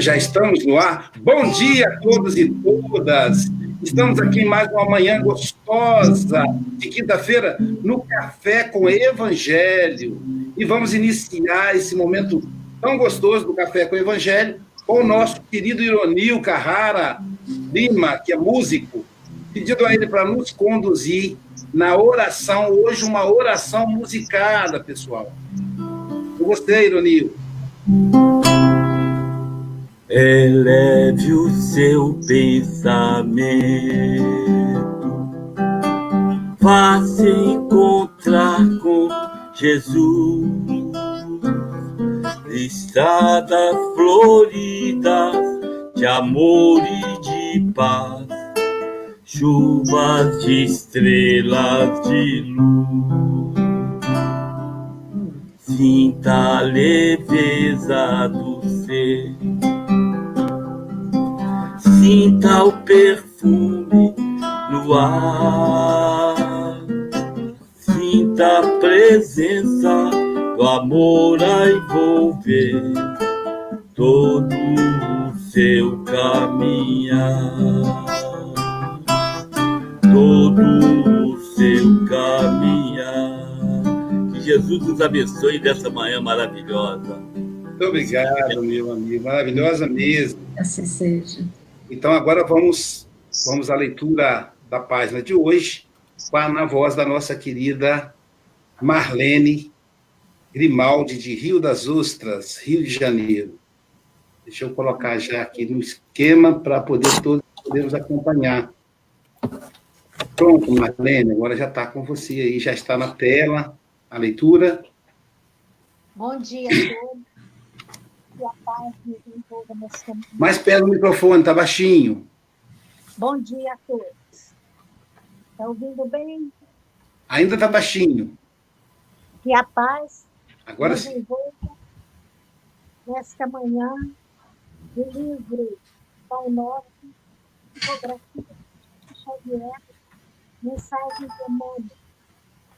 Já estamos no ar. Bom dia a todos e todas. Estamos aqui mais uma manhã gostosa de quinta-feira no Café com Evangelho. E vamos iniciar esse momento tão gostoso do Café com Evangelho com o nosso querido Ironil Carrara Lima, que é músico, pedindo a ele para nos conduzir na oração, hoje uma oração musicada, pessoal. Eu gostei, Ironil. Eleve o seu pensamento, vá se encontrar com Jesus. Estradas floridas de amor e de paz, chuvas de estrelas de luz. Sinta a leveza do ser Sinta o perfume no ar. Sinta a presença do amor a envolver todo o seu caminhar. Todo o seu caminhar. Que Jesus nos abençoe dessa manhã maravilhosa. Muito obrigado, meu amigo. Maravilhosa mesmo. Assim seja. Então, agora vamos, vamos à leitura da página de hoje, na voz da nossa querida Marlene Grimaldi, de Rio das Ostras, Rio de Janeiro. Deixa eu colocar já aqui no esquema para poder todos podermos acompanhar. Pronto, Marlene, agora já está com você aí, já está na tela a leitura. Bom dia a todos a paz caminho. Mais perto do microfone, está baixinho. Bom dia a todos. Está ouvindo bem? Ainda está baixinho. Que a paz Agora nos sim. envolva nesta manhã de livro Pão Norte, tipografia de Xavier, mensagem de Emmanuel.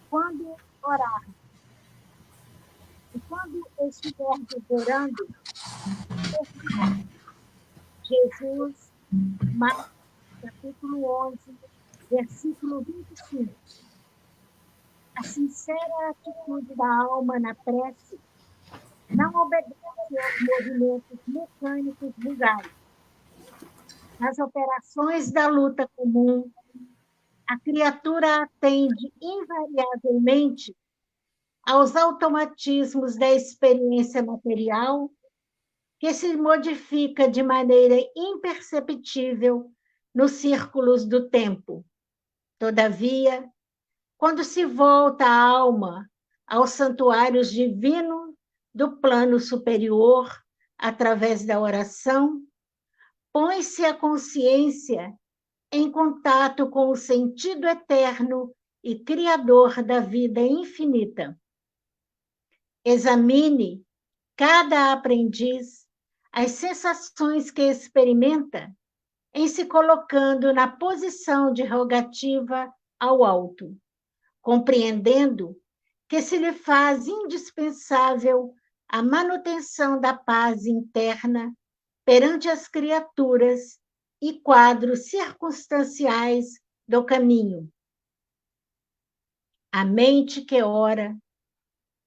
Quando orar, e quando estiver orando, Jesus, Marcos, capítulo 11, versículo 25. A sincera atitude da alma na prece não obedece aos movimentos mecânicos vulgares. Nas operações da luta comum, a criatura atende invariavelmente aos automatismos da experiência material, que se modifica de maneira imperceptível nos círculos do tempo. Todavia, quando se volta a alma aos santuários divinos do plano superior, através da oração, põe-se a consciência em contato com o sentido eterno e criador da vida infinita. Examine cada aprendiz as sensações que experimenta em se colocando na posição de rogativa ao alto, compreendendo que se lhe faz indispensável a manutenção da paz interna perante as criaturas e quadros circunstanciais do caminho. A mente que ora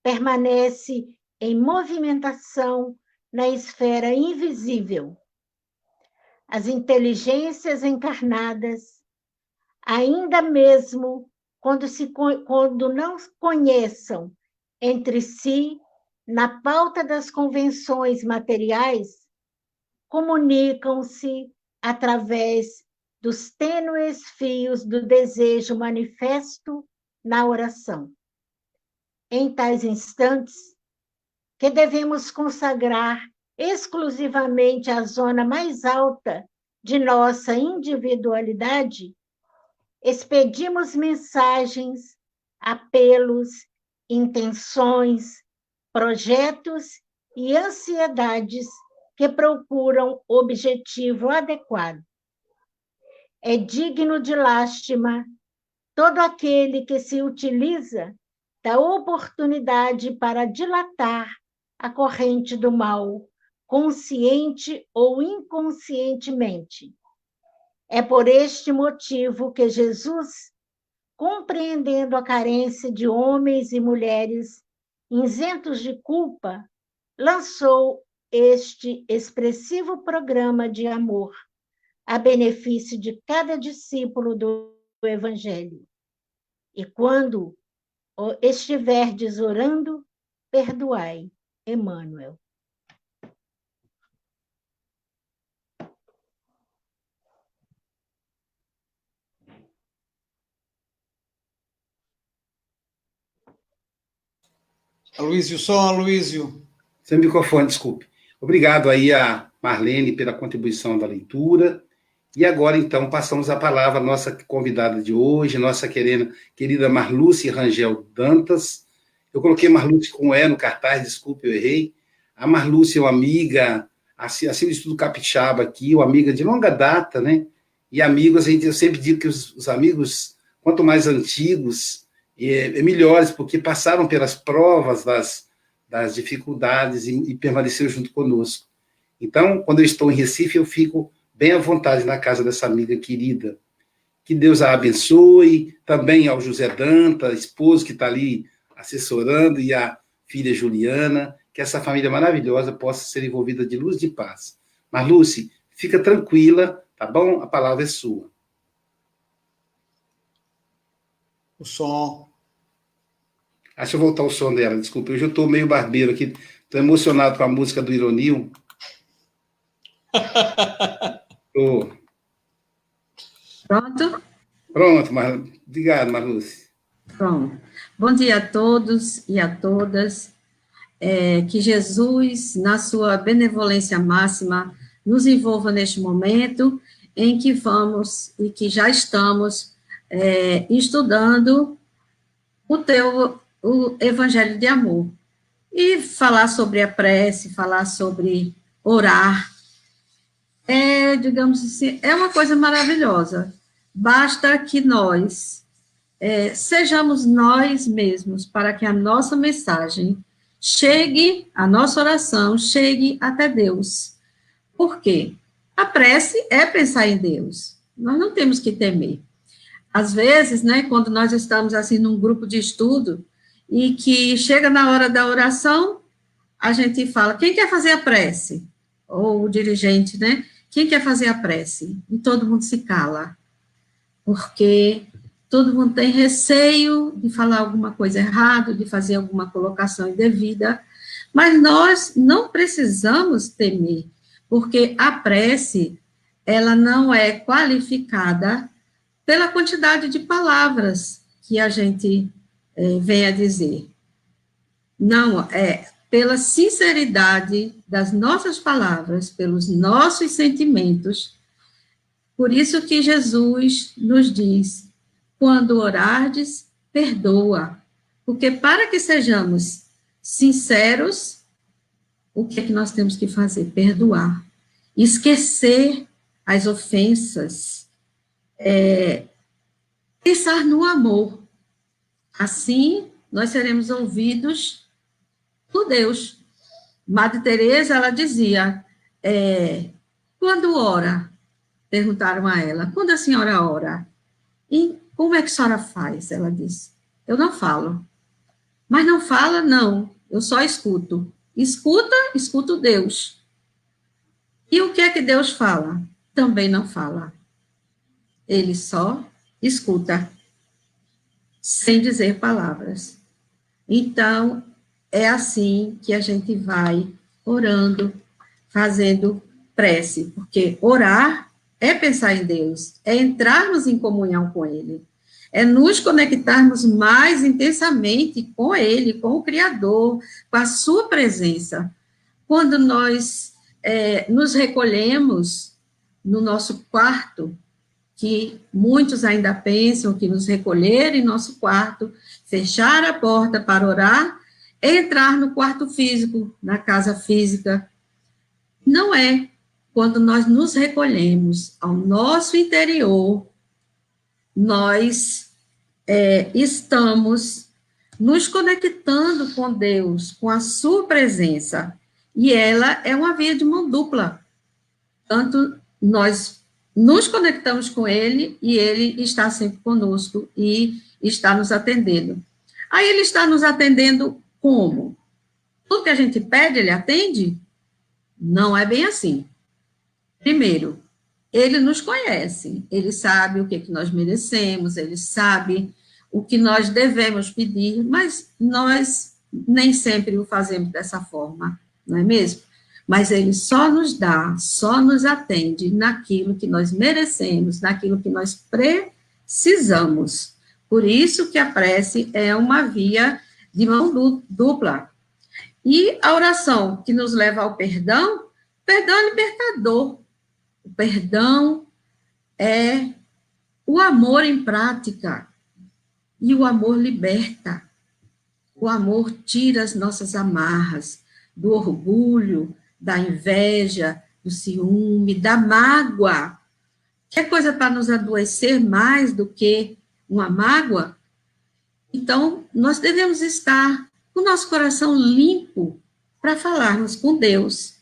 permanece em movimentação na esfera invisível. As inteligências encarnadas, ainda mesmo quando, se, quando não conheçam entre si, na pauta das convenções materiais, comunicam-se através dos tênues fios do desejo manifesto na oração em tais instantes que devemos consagrar exclusivamente a zona mais alta de nossa individualidade, expedimos mensagens, apelos, intenções, projetos e ansiedades que procuram objetivo adequado. É digno de lástima todo aquele que se utiliza da oportunidade para dilatar a corrente do mal consciente ou inconscientemente. É por este motivo que Jesus, compreendendo a carência de homens e mulheres isentos de culpa, lançou este expressivo programa de amor a benefício de cada discípulo do Evangelho. E quando estiverdes orando, perdoai. Emmanuel. Aloysio, som, Aloysio. Sem microfone, desculpe. Obrigado aí a Marlene pela contribuição da leitura. E agora, então, passamos a palavra à nossa convidada de hoje, nossa querida, querida Marluce Rangel Dantas. Eu coloquei Marluce com E no cartaz, desculpe, eu errei. A Marluce é uma amiga, assim, assim do Estudo Capixaba aqui, uma amiga de longa data, né? E amigos, a gente, eu sempre digo que os, os amigos, quanto mais antigos, é, é, melhores, porque passaram pelas provas das, das dificuldades e, e junto conosco. Então, quando eu estou em Recife, eu fico bem à vontade na casa dessa amiga querida. Que Deus a abençoe, também ao José Danta, esposo que está ali assessorando, e a filha Juliana, que essa família maravilhosa possa ser envolvida de luz e de paz. Mas, Lúcia, fica tranquila, tá bom? A palavra é sua. O som. Deixa eu voltar o som dela, desculpa. Eu estou meio barbeiro aqui, estou emocionado com a música do Ironil. Tô. Pronto? Pronto, Mar... obrigado, Marluce. Pronto. Bom dia a todos e a todas. É, que Jesus, na sua benevolência máxima, nos envolva neste momento em que vamos e que já estamos é, estudando o teu o Evangelho de Amor. E falar sobre a prece, falar sobre orar, é, digamos assim, é uma coisa maravilhosa. Basta que nós é, sejamos nós mesmos para que a nossa mensagem chegue, a nossa oração chegue até Deus. Por quê? A prece é pensar em Deus. Nós não temos que temer. Às vezes, né, quando nós estamos assim num grupo de estudo e que chega na hora da oração, a gente fala: quem quer fazer a prece? Ou o dirigente, né? Quem quer fazer a prece? E todo mundo se cala, porque todo mundo tem receio de falar alguma coisa errada, de fazer alguma colocação indevida, mas nós não precisamos temer, porque a prece, ela não é qualificada pela quantidade de palavras que a gente é, vem a dizer. Não, é pela sinceridade das nossas palavras, pelos nossos sentimentos. Por isso que Jesus nos diz: quando orardes, perdoa. Porque para que sejamos sinceros, o que é que nós temos que fazer? Perdoar. Esquecer as ofensas. É, pensar no amor. Assim, nós seremos ouvidos por Deus. Madre Teresa, ela dizia, é, quando ora? Perguntaram a ela, quando a senhora ora? E como é que a senhora faz? Ela disse, eu não falo. Mas não fala, não, eu só escuto. Escuta, escuto Deus. E o que é que Deus fala? Também não fala. Ele só escuta, sem dizer palavras. Então, é assim que a gente vai orando, fazendo prece, porque orar é pensar em Deus, é entrarmos em comunhão com Ele, é nos conectarmos mais intensamente com Ele, com o Criador, com a Sua presença. Quando nós é, nos recolhemos no nosso quarto, que muitos ainda pensam que nos recolher em nosso quarto, fechar a porta para orar, entrar no quarto físico, na casa física. Não é quando nós nos recolhemos ao nosso interior, nós é, estamos nos conectando com Deus, com a Sua presença. E ela é uma via de mão dupla. Tanto nós nos conectamos com ele e ele está sempre conosco e está nos atendendo. Aí ele está nos atendendo como? Tudo que a gente pede, ele atende? Não é bem assim. Primeiro, ele nos conhece, ele sabe o que, que nós merecemos, ele sabe o que nós devemos pedir, mas nós nem sempre o fazemos dessa forma, não é mesmo? Mas ele só nos dá, só nos atende naquilo que nós merecemos, naquilo que nós precisamos. Por isso que a prece é uma via de mão dupla. E a oração que nos leva ao perdão, perdão é libertador. O perdão é o amor em prática. E o amor liberta. O amor tira as nossas amarras do orgulho, da inveja, do ciúme, da mágoa. Que é coisa para nos adoecer mais do que uma mágoa? Então, nós devemos estar com o nosso coração limpo para falarmos com Deus.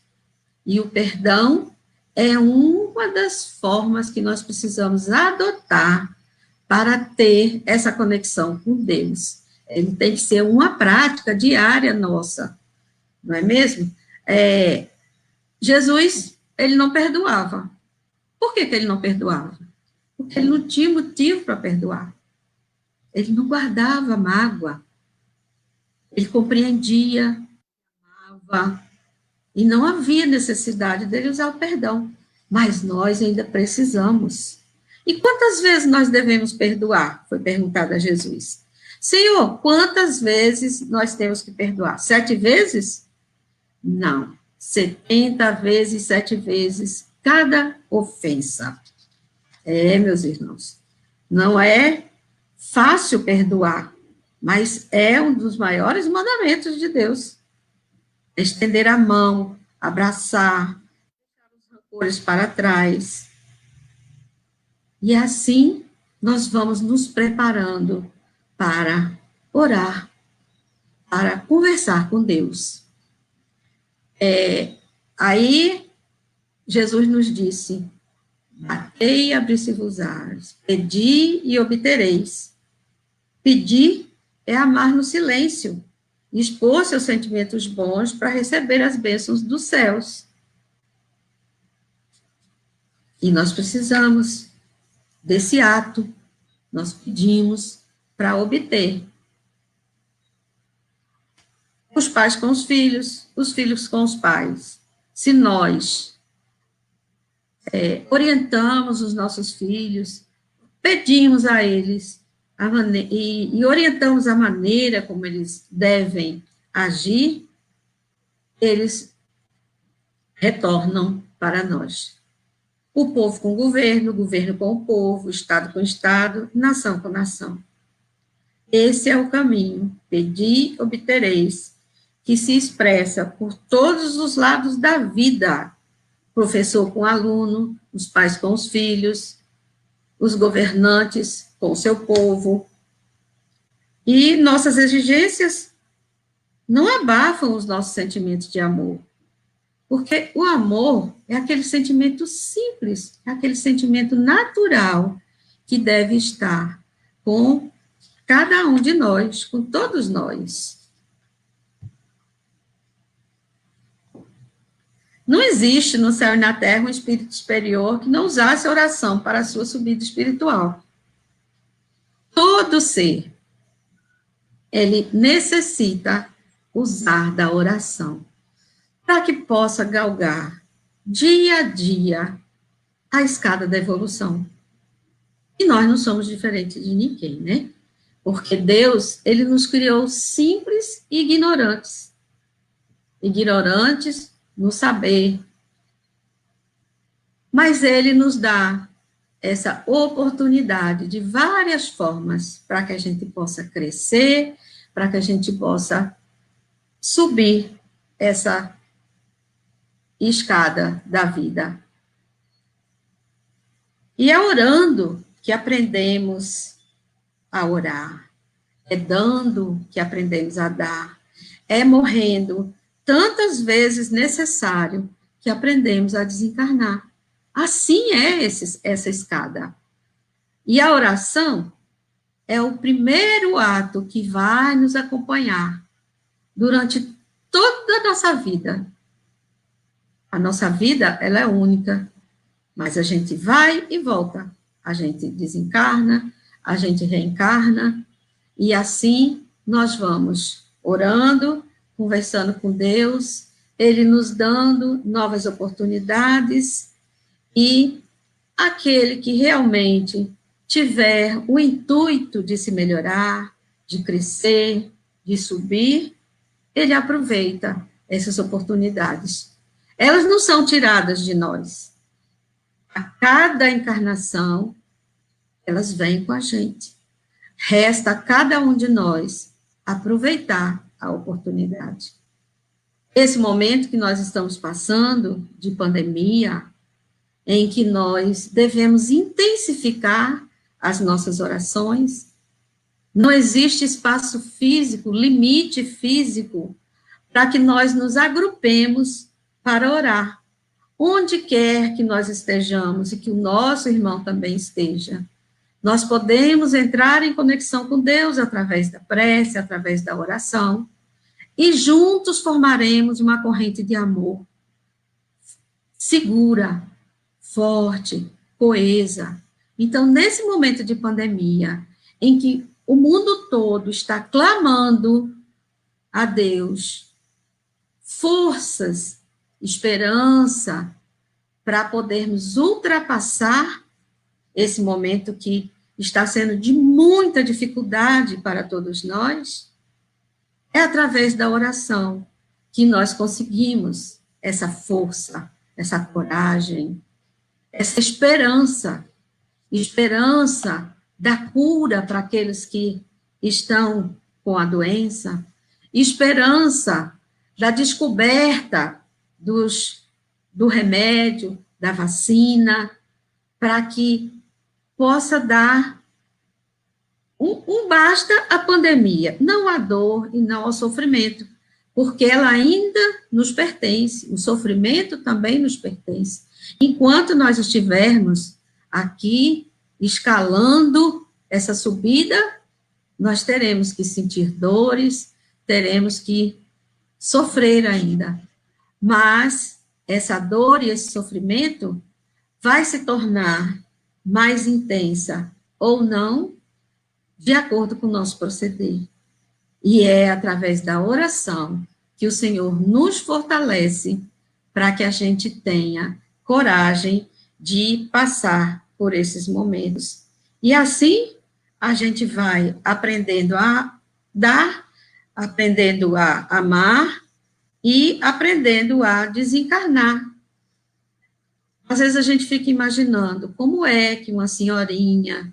E o perdão é uma das formas que nós precisamos adotar para ter essa conexão com Deus. Ele tem que ser uma prática diária nossa, não é mesmo? É, Jesus, ele não perdoava. Por que, que ele não perdoava? Porque ele não tinha motivo para perdoar. Ele não guardava mágoa. Ele compreendia, amava, e não havia necessidade dele usar o perdão. Mas nós ainda precisamos. E quantas vezes nós devemos perdoar? Foi perguntado a Jesus. Senhor, quantas vezes nós temos que perdoar? Sete vezes? Não. Setenta vezes, sete vezes, cada ofensa. É, meus irmãos, não é fácil perdoar, mas é um dos maiores mandamentos de Deus. Estender a mão, abraçar, deixar os rancores para trás, e assim nós vamos nos preparando para orar, para conversar com Deus. É, aí Jesus nos disse: Batei e abri-se-vos-ás, pedi e obtereis. Pedir é amar no silêncio, expor seus sentimentos bons para receber as bênçãos dos céus. E nós precisamos desse ato, nós pedimos para obter. Os pais com os filhos, os filhos com os pais. Se nós é, orientamos os nossos filhos, pedimos a eles a e, e orientamos a maneira como eles devem agir, eles retornam para nós. O povo com o governo, governo com o povo, Estado com Estado, nação com nação. Esse é o caminho, pedi, obtereis, que se expressa por todos os lados da vida, professor com aluno, os pais com os filhos, os governantes com o seu povo. E nossas exigências não abafam os nossos sentimentos de amor, porque o amor é aquele sentimento simples, é aquele sentimento natural que deve estar com cada um de nós, com todos nós. Não existe no céu e na terra um espírito superior que não usasse oração para a sua subida espiritual. Todo ser, ele necessita usar da oração para que possa galgar dia a dia a escada da evolução. E nós não somos diferentes de ninguém, né? Porque Deus, ele nos criou simples e ignorantes. Ignorantes no saber. Mas ele nos dá essa oportunidade de várias formas para que a gente possa crescer, para que a gente possa subir essa escada da vida. E é orando que aprendemos a orar, é dando que aprendemos a dar, é morrendo tantas vezes necessário que aprendemos a desencarnar. Assim é esse, essa escada. E a oração é o primeiro ato que vai nos acompanhar durante toda a nossa vida. A nossa vida, ela é única, mas a gente vai e volta. A gente desencarna, a gente reencarna, e assim nós vamos orando, conversando com Deus, Ele nos dando novas oportunidades, e aquele que realmente tiver o intuito de se melhorar, de crescer, de subir, ele aproveita essas oportunidades. Elas não são tiradas de nós. A cada encarnação, elas vêm com a gente. Resta a cada um de nós aproveitar a oportunidade. Esse momento que nós estamos passando de pandemia, em que nós devemos intensificar as nossas orações. Não existe espaço físico, limite físico, para que nós nos agrupemos para orar. Onde quer que nós estejamos e que o nosso irmão também esteja, nós podemos entrar em conexão com Deus através da prece, através da oração, e juntos formaremos uma corrente de amor segura, forte, coesa, então, nesse momento de pandemia, em que o mundo todo está clamando a Deus forças, esperança, para podermos ultrapassar esse momento que está sendo de muita dificuldade para todos nós, é através da oração que nós conseguimos essa força, essa coragem, essa esperança esperança da cura para aqueles que estão com a doença, esperança da descoberta dos, do remédio, da vacina, para que possa dar um, um basta à pandemia, não à dor e não ao sofrimento, porque ela ainda nos pertence, o sofrimento também nos pertence. Enquanto nós estivermos aqui, escalando essa subida, nós teremos que sentir dores, teremos que sofrer ainda. Mas essa dor e esse sofrimento vai se tornar mais intensa ou não, de acordo com o nosso proceder. E é através da oração que o Senhor nos fortalece para que a gente tenha coragem de passar por esses momentos. E assim a gente vai aprendendo a dar, aprendendo a amar e aprendendo a desencarnar. Às vezes a gente fica imaginando como é que uma senhorinha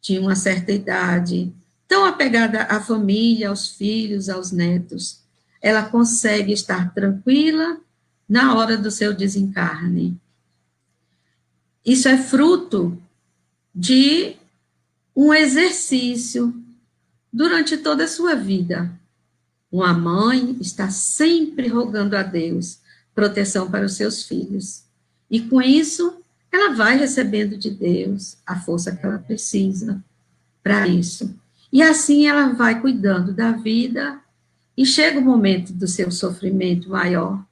de uma certa idade, tão apegada à família, aos filhos, aos netos, ela consegue estar tranquila na hora do seu desencarne. Isso é fruto de um exercício durante toda a sua vida. Uma mãe está sempre rogando a Deus proteção para os seus filhos. E com isso, ela vai recebendo de Deus a força que ela precisa para isso. E assim ela vai cuidando da vida e chega o momento do seu sofrimento maior,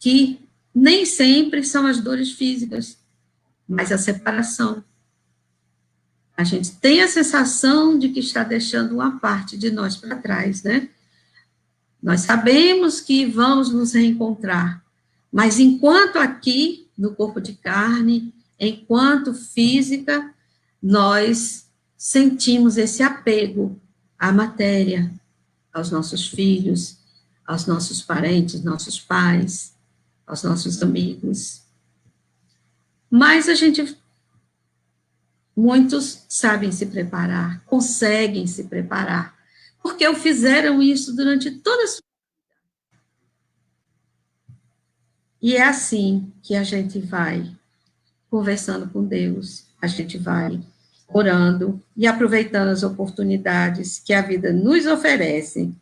que nem sempre são as dores físicas, mas a separação. A gente tem a sensação de que está deixando uma parte de nós para trás, né? Nós sabemos que vamos nos reencontrar, mas enquanto aqui, no corpo de carne, enquanto física, nós sentimos esse apego à matéria, aos nossos filhos, aos nossos parentes, nossos pais, aos nossos amigos. Mas a gente, muitos sabem se preparar, conseguem se preparar, porque fizeram isso durante toda a sua vida. E é assim que a gente vai conversando com Deus, a gente vai orando e aproveitando as oportunidades que a vida nos oferece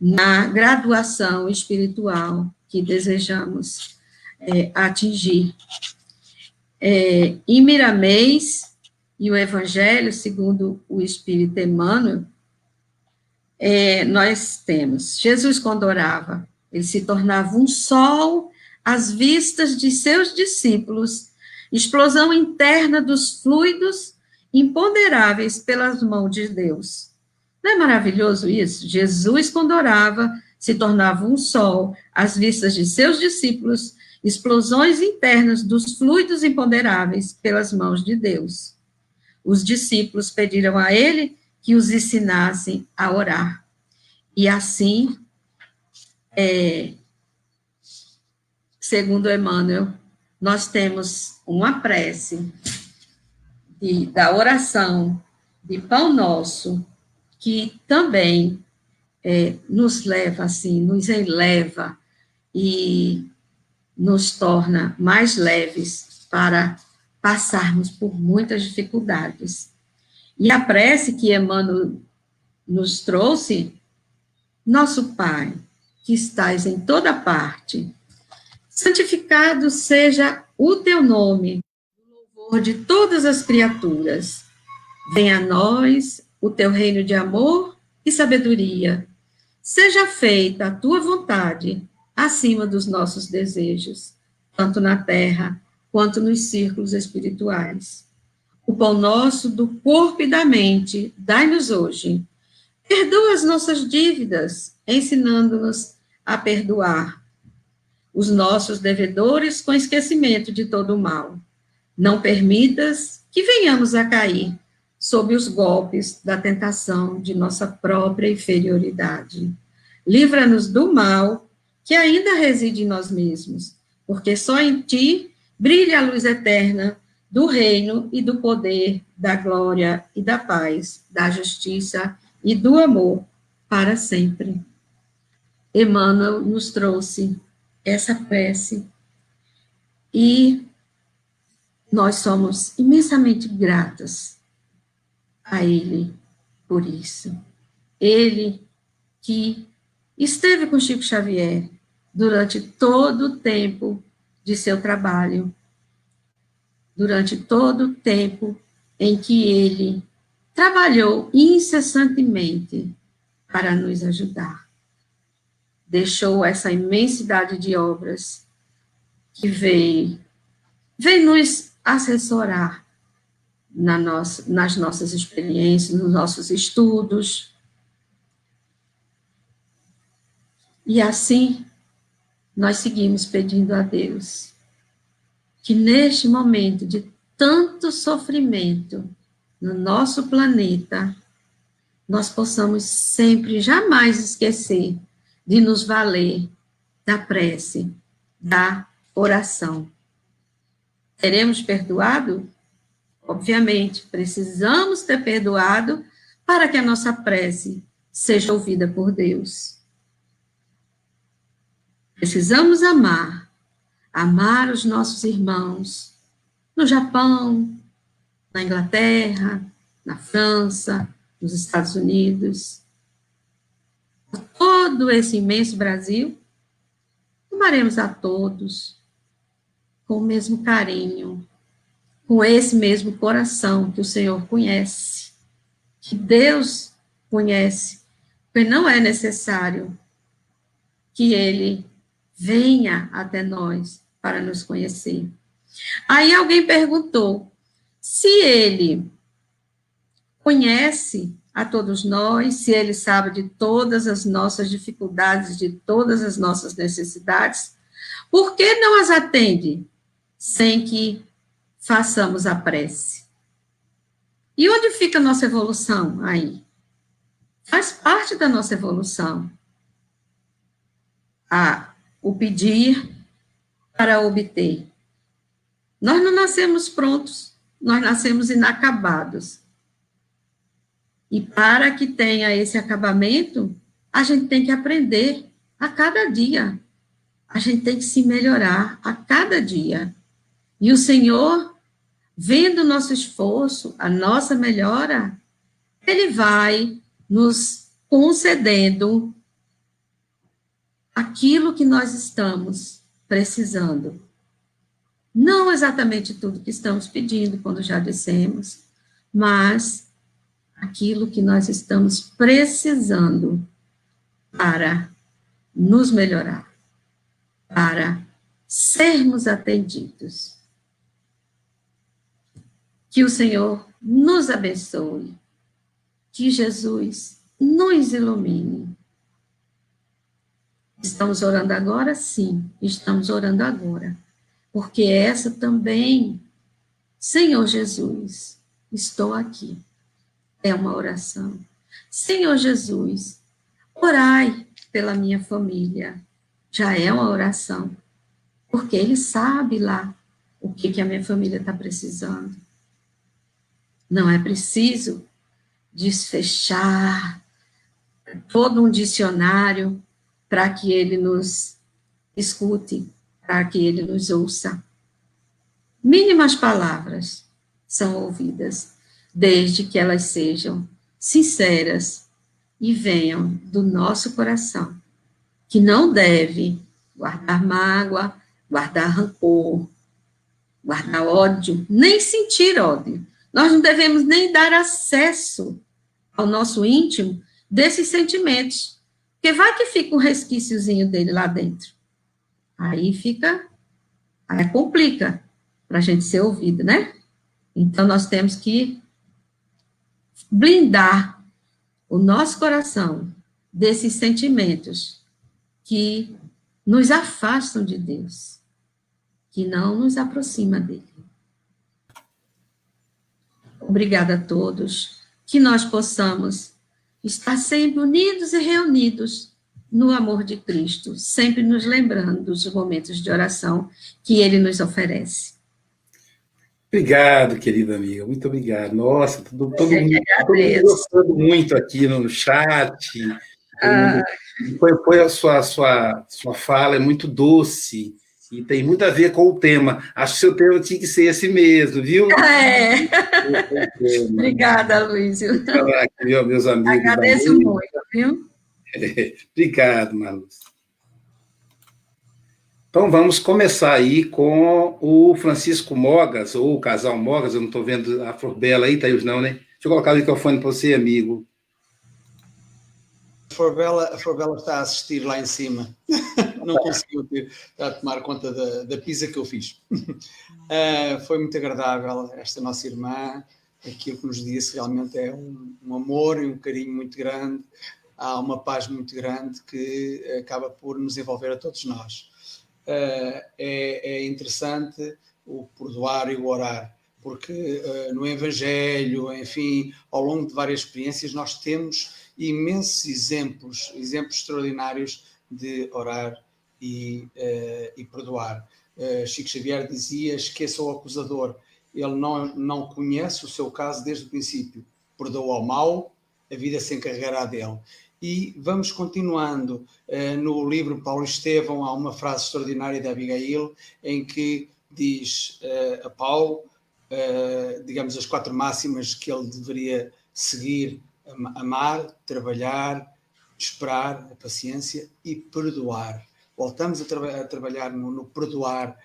na graduação espiritual que desejamos é, atingir. É, em Miramês e o Evangelho, segundo o Espírito Emmanuel, é, nós temos Jesus quando orava, ele se tornava um sol às vistas de seus discípulos, explosão interna dos fluidos imponderáveis pelas mãos de Deus. Não é maravilhoso isso? Jesus, quando orava, se tornava um sol às vistas de seus discípulos, explosões internas dos fluidos imponderáveis pelas mãos de Deus. Os discípulos pediram a ele que os ensinassem a orar. E assim, é, segundo Emmanuel, nós temos uma prece de, da oração de Pão Nosso, que também é, nos leva, assim, nos eleva e nos torna mais leves para passarmos por muitas dificuldades. E a prece que Emmanuel nos trouxe, nosso Pai, que estás em toda parte, santificado seja o teu nome, louvor de todas as criaturas. Venha a nós o teu reino de amor e sabedoria. Seja feita a tua vontade acima dos nossos desejos, tanto na terra quanto nos círculos espirituais. O pão nosso do corpo e da mente, dai-nos hoje. Perdoa as nossas dívidas, ensinando-nos a perdoar os nossos devedores com esquecimento de todo o mal. Não permitas que venhamos a cair sob os golpes da tentação de nossa própria inferioridade. Livra-nos do mal que ainda reside em nós mesmos, porque só em ti brilha a luz eterna do reino e do poder, da glória e da paz, da justiça e do amor para sempre. Emmanuel nos trouxe essa prece e nós somos imensamente gratas a Ele por isso. Ele que esteve com Chico Xavier durante todo o tempo de seu trabalho, durante todo o tempo em que ele trabalhou incessantemente para nos ajudar. Deixou essa imensidade de obras que veio, veio nos assessorar na nossa, nas nossas experiências, nos nossos estudos. E assim, nós seguimos pedindo a Deus que neste momento de tanto sofrimento no nosso planeta, nós possamos sempre, jamais esquecer de nos valer da prece, da oração. Seremos perdoados? Obviamente, precisamos ter perdoado para que a nossa prece seja ouvida por Deus. Precisamos amar, amar os nossos irmãos no Japão, na Inglaterra, na França, nos Estados Unidos, todo esse imenso Brasil, amaremos a todos com o mesmo carinho, com esse mesmo coração que o Senhor conhece, que Deus conhece, porque não é necessário que ele venha até nós para nos conhecer. Aí alguém perguntou: se ele conhece a todos nós, se ele sabe de todas as nossas dificuldades, de todas as nossas necessidades, por que não as atende sem que façamos a prece. E onde fica a nossa evolução aí? Faz parte da nossa evolução. O pedir para obter. Nós não nascemos prontos, nós nascemos inacabados. E para que tenha esse acabamento, a gente tem que aprender a cada dia. A gente tem que se melhorar a cada dia. E o Senhor vendo o nosso esforço, a nossa melhora, ele vai nos concedendo aquilo que nós estamos precisando. Não exatamente tudo que estamos pedindo, quando já dissemos, mas aquilo que nós estamos precisando para nos melhorar, para sermos atendidos. Que o Senhor nos abençoe, que Jesus nos ilumine. Estamos orando agora? Sim, estamos orando agora. Porque essa também, Senhor Jesus, estou aqui. É uma oração. Senhor Jesus, orai pela minha família. Já é uma oração. Porque Ele sabe lá o que, que a minha família está precisando. Não é preciso desfechar todo um dicionário para que ele nos escute, para que ele nos ouça. Mínimas palavras são ouvidas, desde que elas sejam sinceras e venham do nosso coração, que não deve guardar mágoa, guardar rancor, guardar ódio, nem sentir ódio. Nós não devemos nem dar acesso ao nosso íntimo desses sentimentos, porque vai que fica um resquíciozinho dele lá dentro. Aí fica, aí complica para a gente ser ouvido, né? Então nós temos que blindar o nosso coração desses sentimentos que nos afastam de Deus, que não nos aproxima dele. Obrigada a todos, que nós possamos estar sempre unidos e reunidos no amor de Cristo, sempre nos lembrando dos momentos de oração que ele nos oferece. Obrigado, querida amiga, muito obrigado. Nossa, todo, todo, mundo, todo mundo gostando muito aqui no chat. Ah. Foi, foi a sua, sua, sua fala, é muito doce. E tem muito a ver com o tema. Acho que o seu tema tinha que ser esse mesmo, viu? É. Obrigada, Luiz. Viu, meus amigos. Agradeço muito, viu? É. Obrigado, Marluz. Então vamos começar aí com o Francisco Mogas, ou o casal Mogas, eu não estou vendo a Flor Bela aí, Thaís, não, né? Deixa eu colocar o microfone para você, amigo. A Flor Bela, a Flor Bela está a assistir lá em cima. não conseguiu ter, a tomar conta da, da que eu fiz. Uh, foi muito agradável esta nossa irmã, aquilo que nos disse realmente é um, um, amor e um carinho muito grande, há uma paz muito grande que acaba por nos envolver a todos nós. Uh, é, é, interessante o perdoar e o orar, porque uh, no Evangelho, enfim, ao longo de várias experiências, nós temos imensos exemplos, exemplos extraordinários de orar e, uh, e perdoar. Uh, Chico Xavier dizia: esqueça o acusador, ele não, não conhece o seu caso desde o princípio, perdoa ao mal, a vida se encarregará dele. E vamos continuando. Uh, no livro Paulo Estevão há uma frase extraordinária de Abigail em que diz a Paulo, digamos, as quatro máximas que ele deveria seguir: amar, trabalhar, esperar, a paciência e perdoar voltamos a, tra a trabalhar no, no, perdoar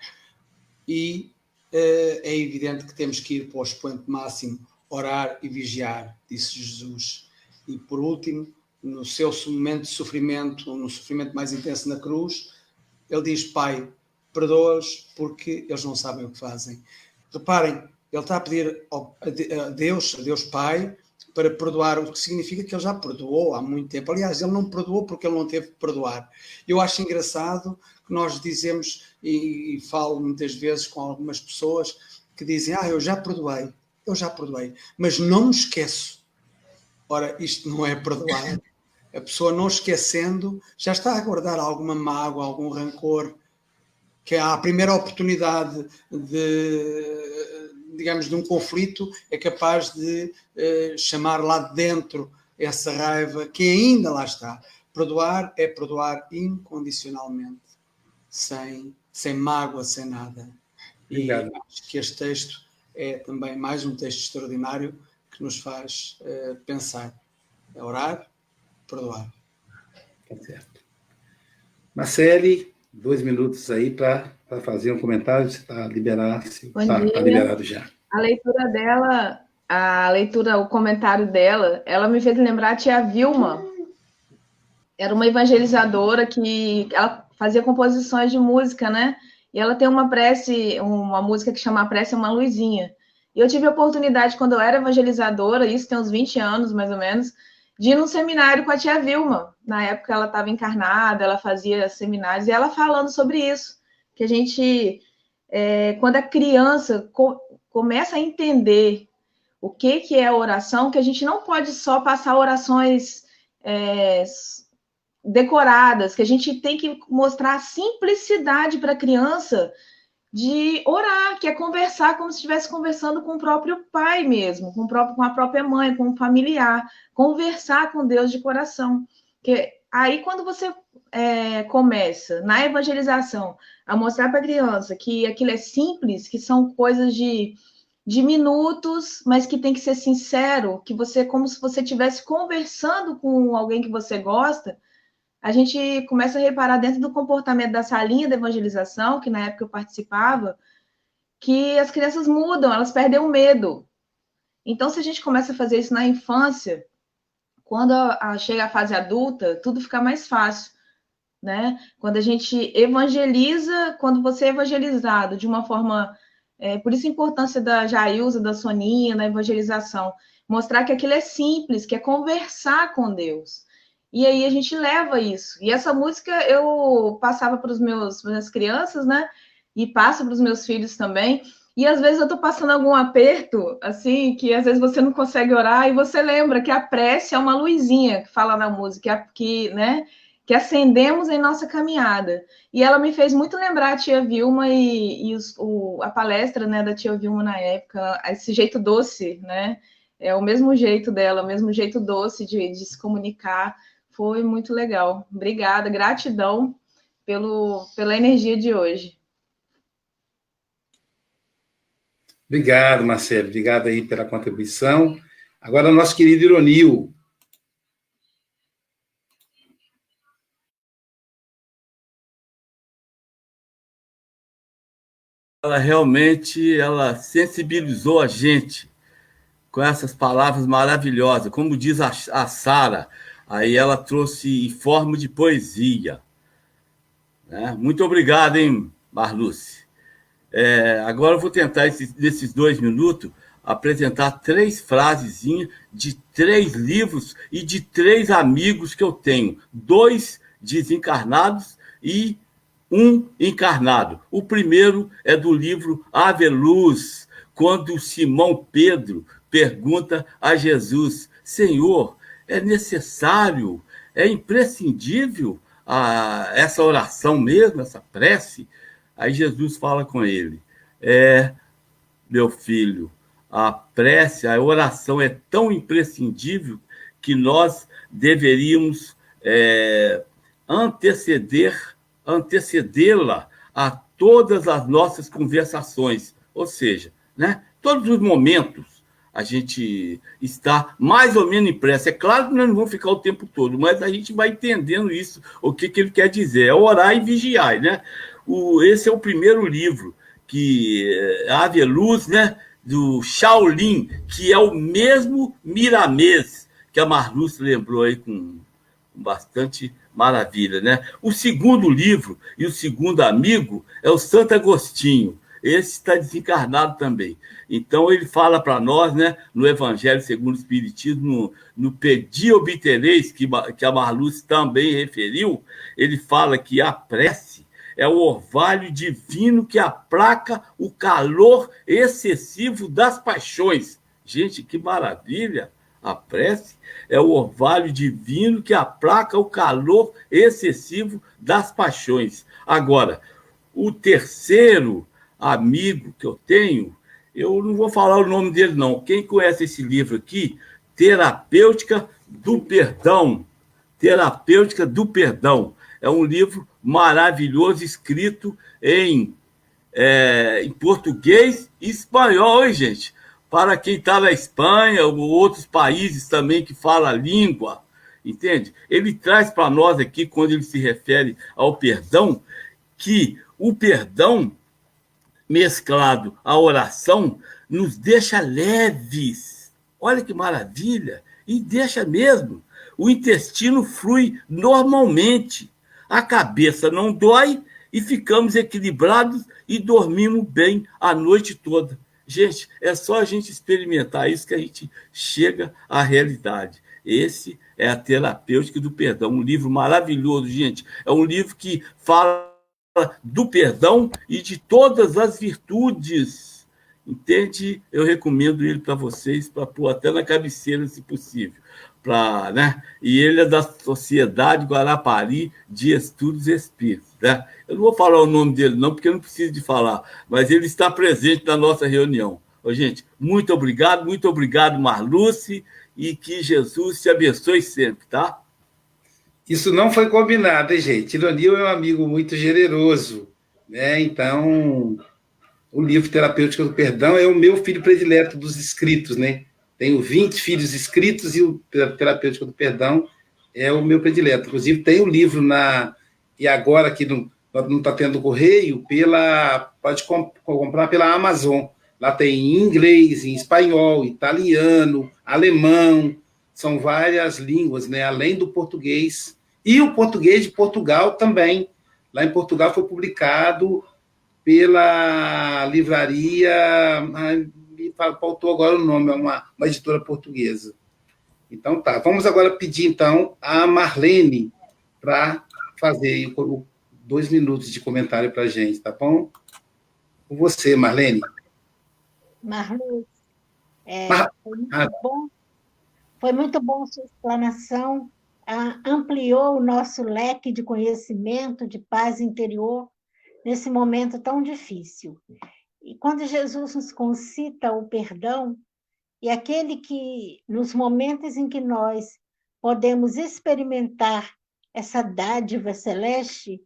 e uh, é evidente que temos que ir para o expoente máximo, orar e vigiar, disse Jesus. E por último, no seu momento de sofrimento, no sofrimento mais intenso na cruz, ele diz: Pai, perdoa-os porque eles não sabem o que fazem. Reparem, ele está a pedir a Deus, a Deus Pai, para perdoar, o que significa que ele já perdoou há muito tempo. Aliás, ele não perdoou porque ele não teve que perdoar. Eu acho engraçado que nós dizemos, e, e falo muitas vezes com algumas pessoas que dizem: Ah, eu já perdoei, eu já perdoei, mas não me esqueço. Ora, isto não é perdoar. A pessoa não esquecendo já está a guardar alguma mágoa, algum rancor, que há a primeira oportunidade de digamos, de um conflito, é capaz de uh, chamar lá dentro essa raiva que ainda lá está. Perdoar é perdoar incondicionalmente, sem, sem mágoa, sem nada. Obrigado. E acho que este texto é também mais um texto extraordinário que nos faz uh, pensar. É orar, perdoar. Tá certo. Marcele, dois minutos aí para fazer um comentário, você está liberado, está tá liberado já. A leitura dela, a leitura, o comentário dela, ela me fez lembrar a tia Vilma. Era uma evangelizadora que ela fazia composições de música, né? E ela tem uma prece, uma música que chama Prece é uma Luzinha. E eu tive a oportunidade, quando eu era evangelizadora, isso tem uns 20 anos mais ou menos, de ir num seminário com a tia Vilma. Na época ela estava encarnada, ela fazia seminários, e ela falando sobre isso, que a gente, é, quando a criança co começa a entender o que, que é oração, que a gente não pode só passar orações é, decoradas, que a gente tem que mostrar a simplicidade para a criança de orar, que é conversar como se estivesse conversando com o próprio pai mesmo, com, próprio, com a própria mãe, com o familiar, conversar com Deus de coração. Que aí quando você é, começa na evangelização a mostrar para a criança que aquilo é simples, que são coisas de, de minutos, mas que tem que ser sincero, que você como se você estivesse conversando com alguém que você gosta, a gente começa a reparar dentro do comportamento da salinha de evangelização, que na época eu participava, que as crianças mudam, elas perdem o medo. Então, se a gente começa a fazer isso na infância, quando chega a fase adulta, tudo fica mais fácil, né? Quando a gente evangeliza, quando você é evangelizado de uma forma... É, por isso a importância da Jailza, da Soninha, na evangelização. Mostrar que aquilo é simples, que é conversar com Deus. E aí a gente leva isso. E essa música eu passava para os meus minhas crianças, né? E passo para os meus filhos também. E às vezes eu estou passando algum aperto, assim, que às vezes você não consegue orar, e você lembra que a prece é uma luzinha que fala na música, que, né, que acendemos em nossa caminhada. E ela me fez muito lembrar a tia Vilma e, e os, o, a palestra né, da tia Vilma na época, esse jeito doce, né? É o mesmo jeito dela, o mesmo jeito doce de, de se comunicar. Foi muito legal. Obrigada, gratidão pelo, pela energia de hoje. Obrigado, Marcelo. Obrigado aí pela contribuição. Agora, nosso querido Ironil. Ela realmente ela sensibilizou a gente com essas palavras maravilhosas. Como diz a, a Sara, Aí ela trouxe em forma de poesia. Né? Muito obrigado, hein, Marluce. É, agora eu vou tentar, esses, nesses dois minutos, apresentar três frasezinhas de três livros e de três amigos que eu tenho. Dois desencarnados e um encarnado. O primeiro é do livro Ave Luz, quando Simão Pedro pergunta a Jesus: Senhor, é necessário, é imprescindível a, essa oração mesmo, essa prece. Aí Jesus fala com ele: É, meu filho, a prece, a oração é tão imprescindível que nós deveríamos é, anteceder, antecedê-la a todas as nossas conversações, ou seja, né, todos os momentos a gente está mais ou menos impresso. É claro que nós não vamos ficar o tempo todo, mas a gente vai entendendo isso, o que, que ele quer dizer. É orar e vigiar, né? O, esse é o primeiro livro, que é Ave Luz, né? Do Shaolin, que é o mesmo Miramês que a Marluce lembrou aí com, com bastante maravilha, né? O segundo livro e o segundo amigo é o Santo Agostinho. Esse está desencarnado também. Então, ele fala para nós, né, no Evangelho segundo o Espiritismo, no, no Pedi Obtereis, que, que a Marluce também referiu, ele fala que a prece é o orvalho divino que aplaca o calor excessivo das paixões. Gente, que maravilha! A prece é o orvalho divino que aplaca o calor excessivo das paixões. Agora, o terceiro amigo que eu tenho eu não vou falar o nome dele, não. Quem conhece esse livro aqui, Terapêutica do Perdão. Terapêutica do Perdão. É um livro maravilhoso, escrito em, é, em português e espanhol, hein, gente? Para quem está na Espanha ou outros países também que fala a língua. entende? Ele traz para nós aqui, quando ele se refere ao perdão, que o perdão mesclado à oração nos deixa leves. Olha que maravilha! E deixa mesmo. O intestino flui normalmente. A cabeça não dói e ficamos equilibrados e dormimos bem a noite toda. Gente, é só a gente experimentar isso que a gente chega à realidade. Esse é a terapêutica do perdão, um livro maravilhoso, gente. É um livro que fala do perdão e de todas as virtudes. Entende? Eu recomendo ele para vocês, para pôr até na cabeceira, se possível. Pra, né? E ele é da Sociedade Guarapari de Estudos Espíritos. Né? Eu não vou falar o nome dele, não, porque eu não preciso de falar, mas ele está presente na nossa reunião. Ô, gente, muito obrigado, muito obrigado, Marluce, e que Jesus te abençoe sempre, tá? Isso não foi combinado, hein, gente? Ironil é um amigo muito generoso, né? Então, o livro Terapêutica do Perdão é o meu filho predileto dos escritos, né? Tenho 20 filhos escritos e o Terapêutica do Perdão é o meu predileto. Inclusive, tem o um livro na. E agora que não está tendo correio, pela pode comp comprar pela Amazon. Lá tem em inglês, em espanhol, italiano, alemão, são várias línguas, né? além do português. E o português de Portugal também. Lá em Portugal foi publicado pela livraria. Me faltou agora o nome, é uma, uma editora portuguesa. Então tá, vamos agora pedir então a Marlene para fazer dois minutos de comentário para a gente, tá bom? Com você, Marlene. Marlene, é, Mar... foi muito ah. bom foi muito bom sua explanação, ah, ampliou o nosso leque de conhecimento, de paz interior, nesse momento tão difícil. E quando Jesus nos concita o perdão, e aquele que, nos momentos em que nós podemos experimentar essa dádiva celeste,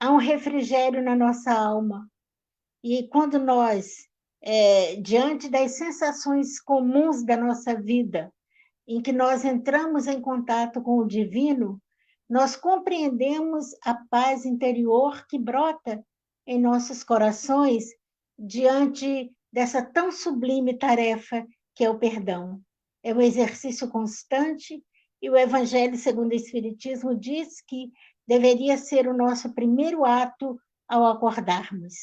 há um refrigério na nossa alma. E quando nós, é, diante das sensações comuns da nossa vida, em que nós entramos em contato com o divino, nós compreendemos a paz interior que brota em nossos corações diante dessa tão sublime tarefa que é o perdão. É um exercício constante e o Evangelho segundo o Espiritismo diz que deveria ser o nosso primeiro ato ao acordarmos,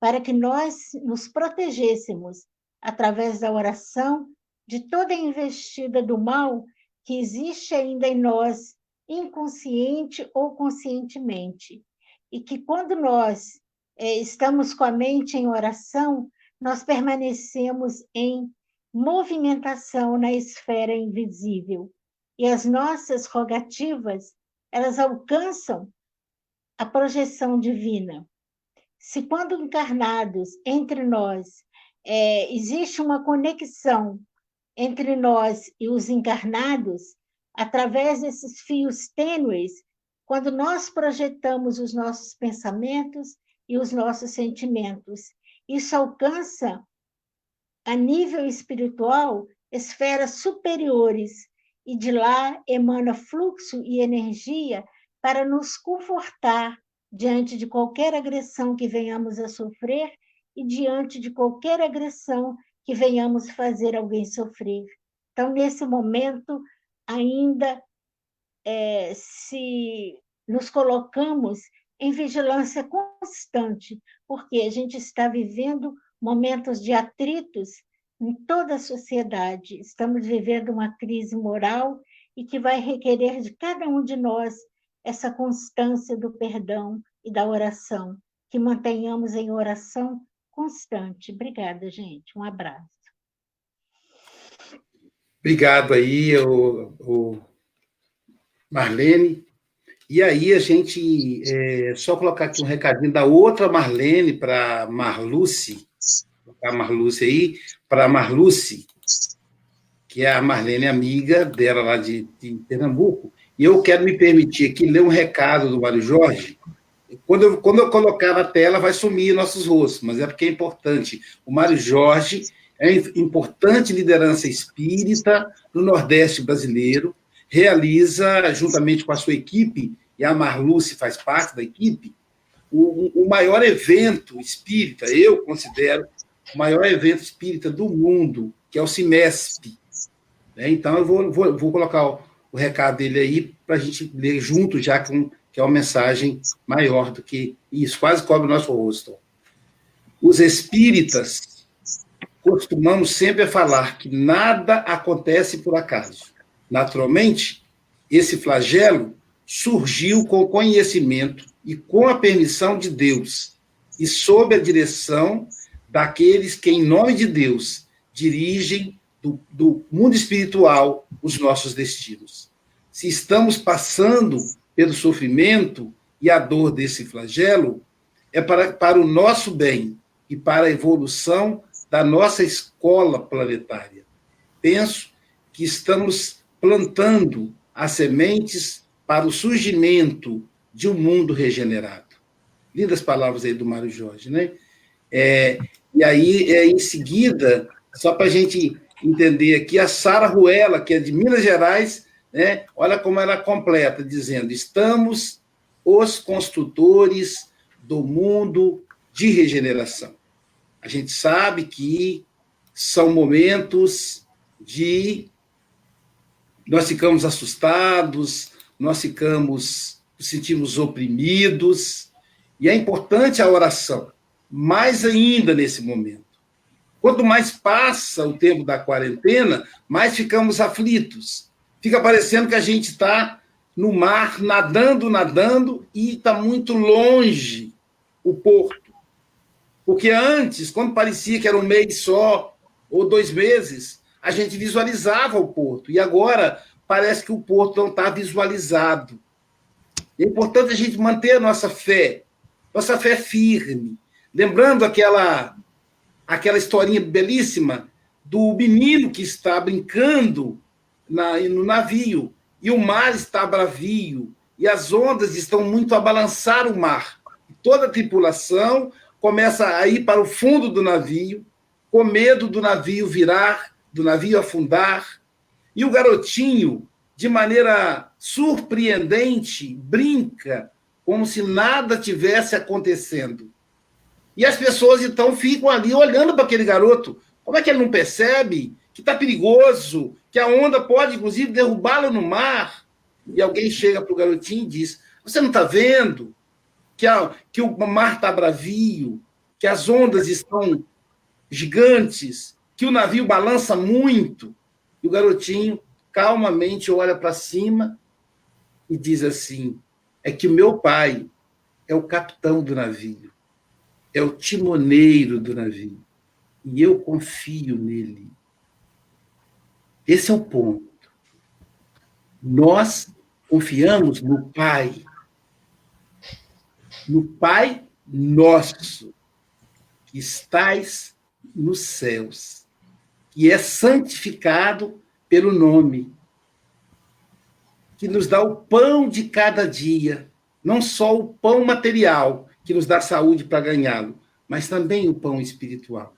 para que nós nos protegêssemos através da oração de toda a investida do mal que existe ainda em nós, inconsciente ou conscientemente. E que quando nós é, estamos com a mente em oração, nós permanecemos em movimentação na esfera invisível. E as nossas rogativas, elas alcançam a projeção divina. Se quando encarnados entre nós é, existe uma conexão entre nós e os encarnados, através desses fios tênues, quando nós projetamos os nossos pensamentos e os nossos sentimentos. Isso alcança, a nível espiritual, esferas superiores, e de lá emana fluxo e energia para nos confortar diante de qualquer agressão que venhamos a sofrer e diante de qualquer agressão que venhamos fazer alguém sofrer. Então, nesse momento, ainda é, se nos colocamos em vigilância constante, porque a gente está vivendo momentos de atritos em toda a sociedade. Estamos vivendo uma crise moral e que vai requerer de cada um de nós essa constância do perdão e da oração, que mantenhamos em oração constante. Obrigada, gente. Um abraço. Obrigado aí, o, o Marlene. E aí a gente é, só colocar aqui um recadinho da outra Marlene para Marluce, a Marluce aí, para Marluce, que é a Marlene amiga dela lá de, de Pernambuco. E eu quero me permitir aqui ler um recado do Mário Jorge, quando eu, quando eu colocar na tela, vai sumir nossos rostos, mas é porque é importante. O Mário Jorge é importante liderança espírita no Nordeste brasileiro, realiza, juntamente com a sua equipe, e a Marluce faz parte da equipe, o, o maior evento espírita, eu considero, o maior evento espírita do mundo, que é o CIMESP. Né? Então, eu vou, vou, vou colocar o, o, recado dele aí para a gente ler junto, já um, que é uma mensagem maior do que isso, quase cobre o nosso rosto. Os espíritas costumamos sempre falar que nada acontece por acaso. Naturalmente, esse flagelo surgiu com o conhecimento e com a permissão de Deus e sob a direção daqueles que, em nome de Deus, dirigem do, do mundo espiritual os nossos destinos. Se estamos passando pelo sofrimento e a dor desse flagelo, é para, para o nosso bem e para a evolução da nossa escola planetária. Penso que estamos plantando as sementes para o surgimento de um mundo regenerado. Lindas palavras aí do Mário Jorge, né? É, e aí, é, em seguida, só para a gente entender aqui, a Sara Ruela, que é de Minas Gerais, né? olha como ela completa, dizendo: estamos os construtores do mundo de regeneração. A gente sabe que são momentos de nós ficamos assustados, nós ficamos, nos sentimos oprimidos, e é importante a oração, mais ainda nesse momento. Quanto mais passa o tempo da quarentena, mais ficamos aflitos. Fica parecendo que a gente está no mar, nadando, nadando, e está muito longe o porto. Porque antes, quando parecia que era um mês só, ou dois meses, a gente visualizava o porto. E agora parece que o porto não está visualizado. É importante a gente manter a nossa fé, nossa fé firme. Lembrando aquela, aquela historinha belíssima do menino que está brincando na, no navio, e o mar está bravio, e as ondas estão muito a balançar o mar. Toda a tripulação começa a ir para o fundo do navio, com medo do navio virar, do navio afundar, e o garotinho, de maneira surpreendente, brinca como se nada tivesse acontecendo. E as pessoas então ficam ali olhando para aquele garoto. Como é que ele não percebe que está perigoso, que a onda pode, inclusive, derrubá-lo no mar? E alguém chega para o garotinho e diz: Você não está vendo que, a, que o mar está bravio, que as ondas estão gigantes, que o navio balança muito? E o garotinho calmamente olha para cima e diz assim: é que meu pai é o capitão do navio, é o timoneiro do navio, e eu confio nele. Esse é o ponto. Nós confiamos no Pai, no Pai nosso, que estais nos céus, que é santificado pelo nome, que nos dá o pão de cada dia, não só o pão material, que nos dá saúde para ganhá-lo, mas também o pão espiritual.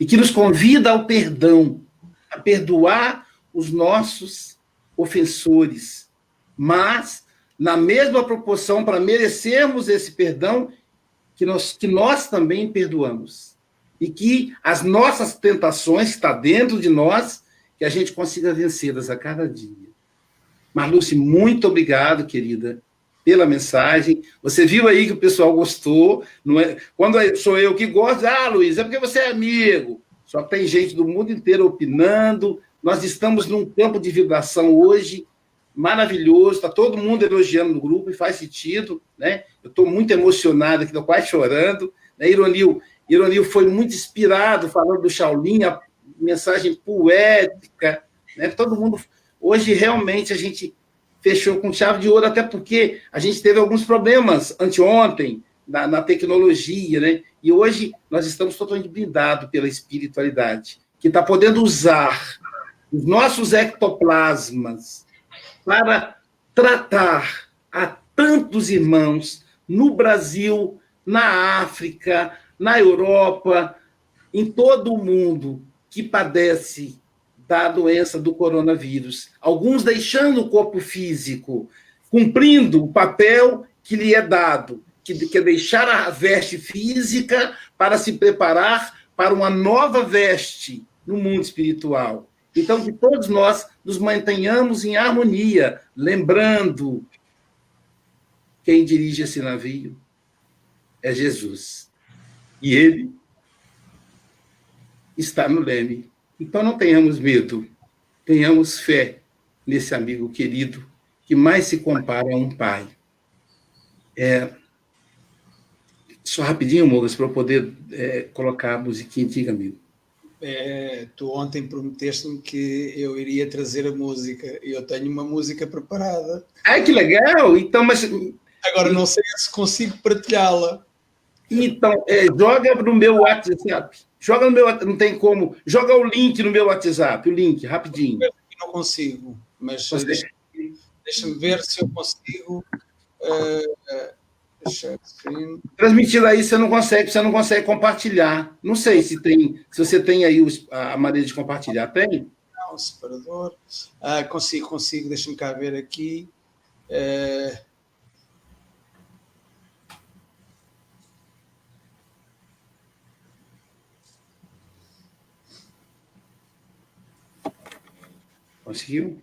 E que nos convida ao perdão, a perdoar os nossos ofensores, mas na mesma proporção para merecermos esse perdão que nós, que nós também perdoamos. E que as nossas tentações que está dentro de nós que a gente consiga vencê-las a cada dia. Marluce, muito obrigado, querida, pela mensagem. Você viu aí que o pessoal gostou. Não é... Quando é, sou eu que gosto, ah, Luiz, é porque você é amigo. Só tem gente do mundo inteiro opinando. Nós estamos num campo de vibração hoje maravilhoso, está todo mundo elogiando no grupo e faz sentido, né? Eu estou muito emocionado aqui, estou quase chorando. Né? Ironil, Ironil foi muito inspirado falando do Shaolin, a mensagem poética, né? Todo mundo hoje realmente a gente fechou com chave de ouro, até porque a gente teve alguns problemas anteontem na, na tecnologia, né? E hoje nós estamos totalmente blindados pela espiritualidade, que está podendo usar os nossos ectoplasmas para tratar a tantos irmãos no Brasil, na África, na Europa, em todo o mundo, que padece da doença do coronavírus. Alguns deixando o corpo físico, cumprindo o papel que lhe é dado, que, é deixar a veste física para se preparar para uma nova veste no mundo espiritual. Então, que todos nós nos mantenhamos em harmonia, lembrando quem dirige esse navio é Jesus. E ele está no leme. Então não tenhamos medo, tenhamos fé nesse amigo querido que mais se compara a um pai. É, só rapidinho, Mogas, para eu poder é, colocar a musiquinha antiga, amigo. É, tu ontem prometeste-me que eu iria trazer a música e eu tenho uma música preparada. Ai, que legal! Então, mas. Agora não sei se consigo partilhá-la. Então, é, joga no meu WhatsApp. Joga no meu não tem como. Joga o link no meu WhatsApp, o link, rapidinho. Não consigo, mas deixa-me deixa ver se eu consigo. Uh, Transmitido aí você não consegue, você não consegue compartilhar. Não sei se tem, se você tem aí a maneira de compartilhar, tem? Não, separador. Ah, consigo, consigo, deixa-me cá ver aqui. Uh, Conseguiu?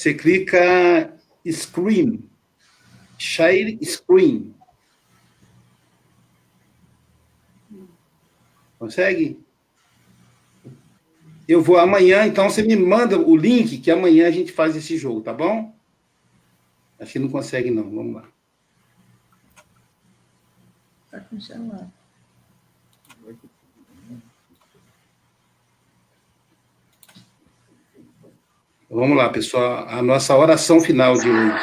Você clica Screen, Share Screen. Consegue? Eu vou amanhã, então você me manda o link que amanhã a gente faz esse jogo, tá bom? Acho que não consegue, não. Vamos lá. Está congelado. Vamos lá, pessoal. A nossa oração final de hoje.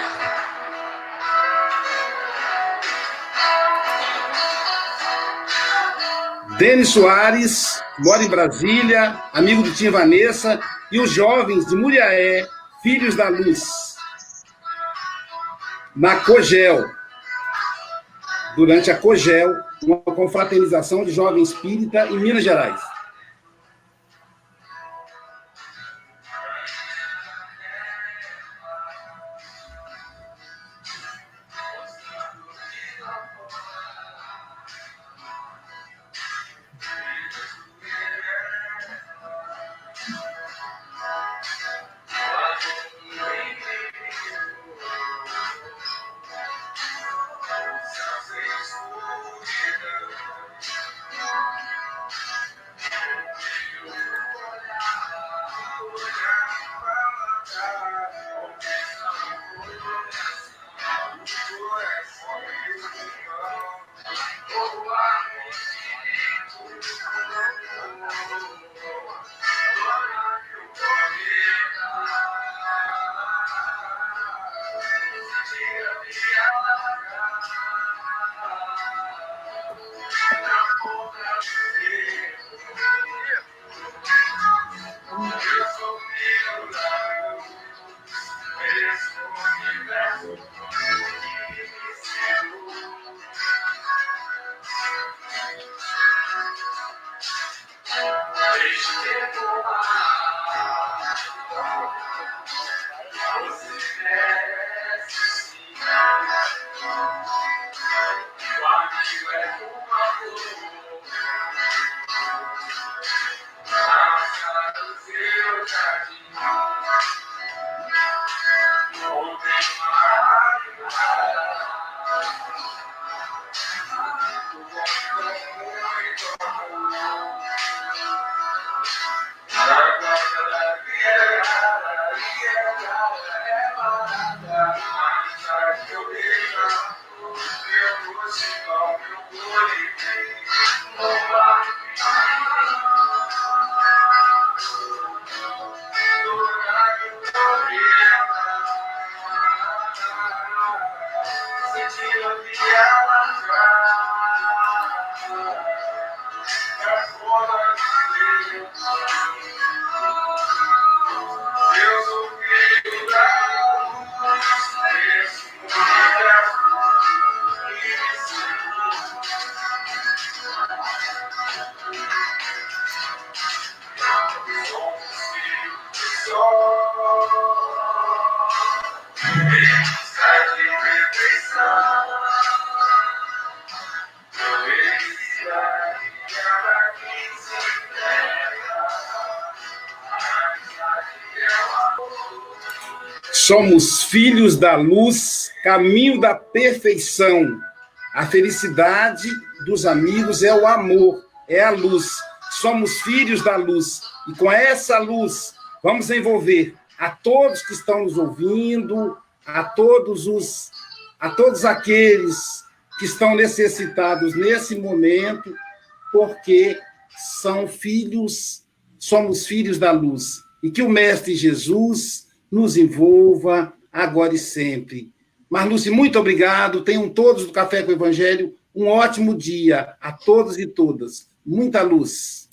Denis Soares, mora em Brasília, amigo do Tim Vanessa, e os jovens de Muriaé, filhos da luz na COGEL, durante a COGEL, uma confraternização de jovem espírita em Minas Gerais. Lord. Somos filhos da luz, caminho da perfeição. A felicidade dos amigos é o amor, é a luz. Somos filhos da luz. E com essa luz, vamos envolver a todos que estão nos ouvindo, a todos os a todos aqueles que estão necessitados nesse momento, porque são filhos, somos filhos da luz. E que o mestre Jesus nos envolva agora e sempre. Marluce, muito obrigado. Tenham todos do Café com o Evangelho um ótimo dia a todos e todas. Muita luz.